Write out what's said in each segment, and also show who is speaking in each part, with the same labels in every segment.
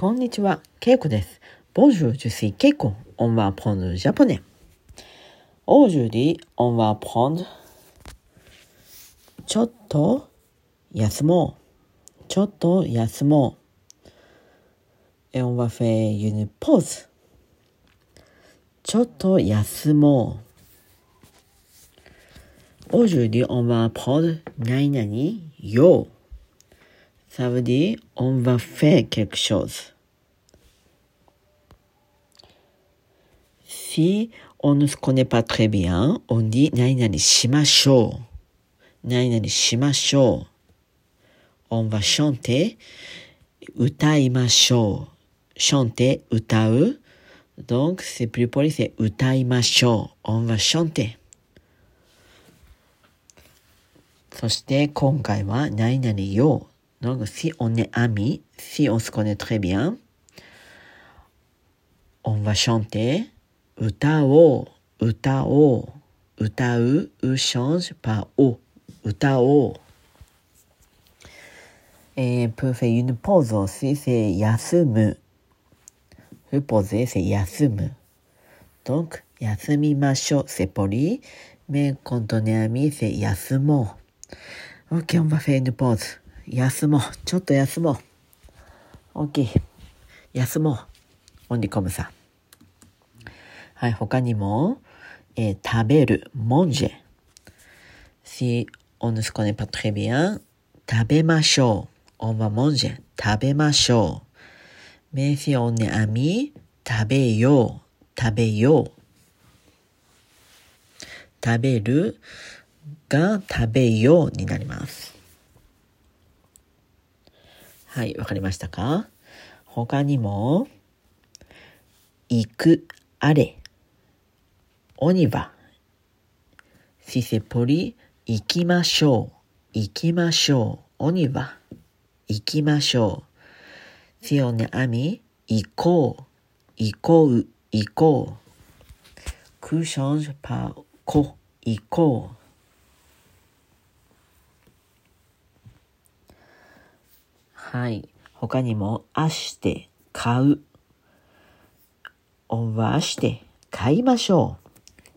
Speaker 1: こんにちは、ケイコです。Bonjour, je suis Keiko. On va apprendre le japonais. Aujourd'hui, on va apprendre ちょっと休もう。ちょっと休もう。Et on va faire une pause. ちょっと休もう。Aujourd'hui, on va apprendre 何々よ。Ça veut dire on va faire quelque chose. Si on ne se connaît pas très bien, on dit 何々しましょう。何々しましょう。on va chanter 歌いましょう。chanter 歌う。donc c'est plus poli, c'est 歌いましょう。on va chanter. そして今回は何々よ。Donc si on est amis, si on se connaît très bien, on va chanter 歌おう、歌おう、歌う、う change par o, 歌おう。Et pour faire une pause aussi, c'est 休む。se poser, c'est 休む。donc, 休みましょう、c'est poli, mais quand on est ami, c'est 休もう。Ok, on va faire une pause. 休もう。ちょっと休もう。大きい。休もう。オンリコさ。はい、ほかにも、え、食べる、もんじゃ。し、オンヌスコネパトレビ。食べましょう。オンバモンジ。食べましょう。メシオネアミ。食べよう。食べよう。食べる、が、食べようになります。はい、わかりましたか？他にも、行く、あれ。オニバ。si c'est poli, 行きましょう。行きましょう。オニバ。行きましょう。si on est ami, 行こう。行こう。行こう。que change par こ。行こう。はい。他にも、あして、買う。on va acheter 買いましょう。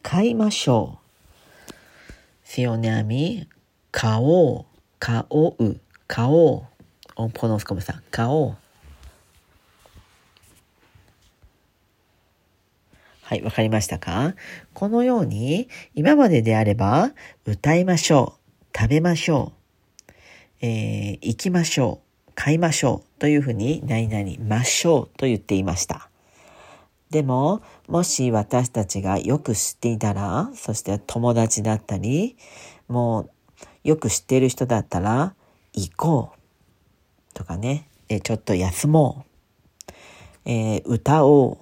Speaker 1: 買いましょう。si on est ami 買おう。買おう。買おう。on prononce comme ça 買おう。はい、わかりましたか？このように、今までであれば、歌いましょう。食べましょう。えー行きましょう。買いましょう。というふうに、何々ましょうと言っていました。でも、もし私たちがよく知っていたら、そして友達だったり、もうよく知っている人だったら、行こう。とかね、えちょっと休もう。えー歌おう。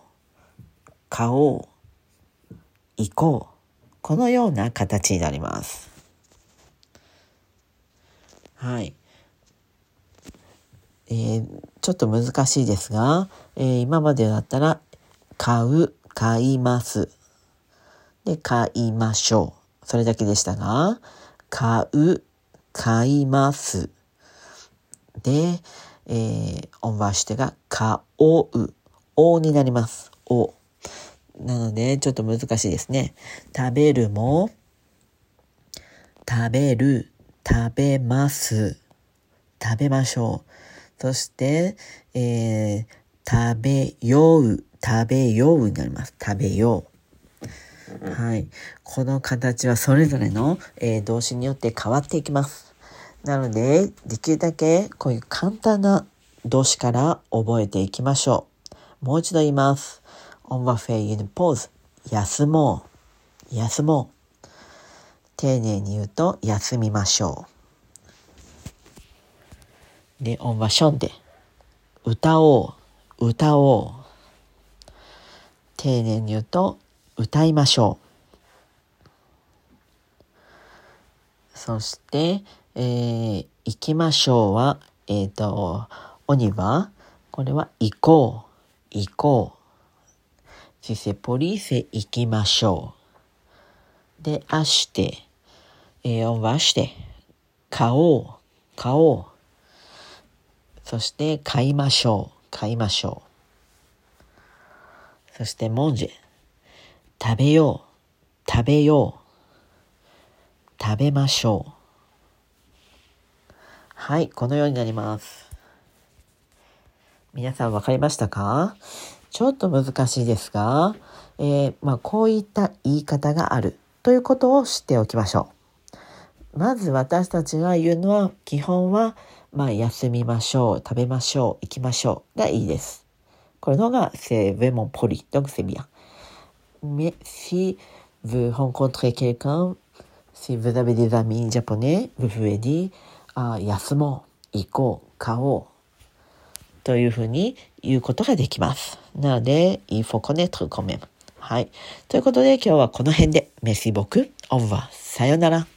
Speaker 1: 買おう。行こう。このような形になります。はい。えーちょっと難しいですが、えー今までだったら、買う、買います。で、買いましょう。それだけでしたが、買う、買います。で、えー、オンバーしてが、買おう、おになります。お。なので、ちょっと難しいですね。食べるも、食べる、食べます。食べましょう。そして、えー、食べよう、食べようになります。食べよう。はい。この形はそれぞれの、えー動詞によって変わっていきます。なので、できるだけこういう簡単な動詞から覚えていきましょう。もう一度言います。on va faire une pause. 休もう。休もう。丁寧に言うと、休みましょう。で、on va chanter. 歌おう。歌おう。丁寧に言うと、歌いましょう。そして、えー行きましょうは、えっ、と、鬼は、これは行こう。行こう。si c'est poli, c'est 行きましょう。で、あして、えー、on va acheter 買おう。買おう。そして、買いましょう。買いましょう。そしてモンジェ。食べよう。食べよう。食べましょう。はい、このようになります。皆さん分かりましたか？ちょっと難しいですが、えー、まあ、こういった言い方があるということを知っておきましょう。まず私たちが言うのは基本は、まあ、休みましょう、食べましょう、行きましょう、がいいです。これのが、せ、ウェモンポリ、ドクセビア。め、し、ウォーンコントレケルカン、し、ウザベデザミンジャポネ、ウフエディ、あ、休もう、行こう、買おう。というふうに言うことができます。なので、いいフォコネットコメン。はい。ということで、今日はこの辺で、メシボク、オンバー、さよなら。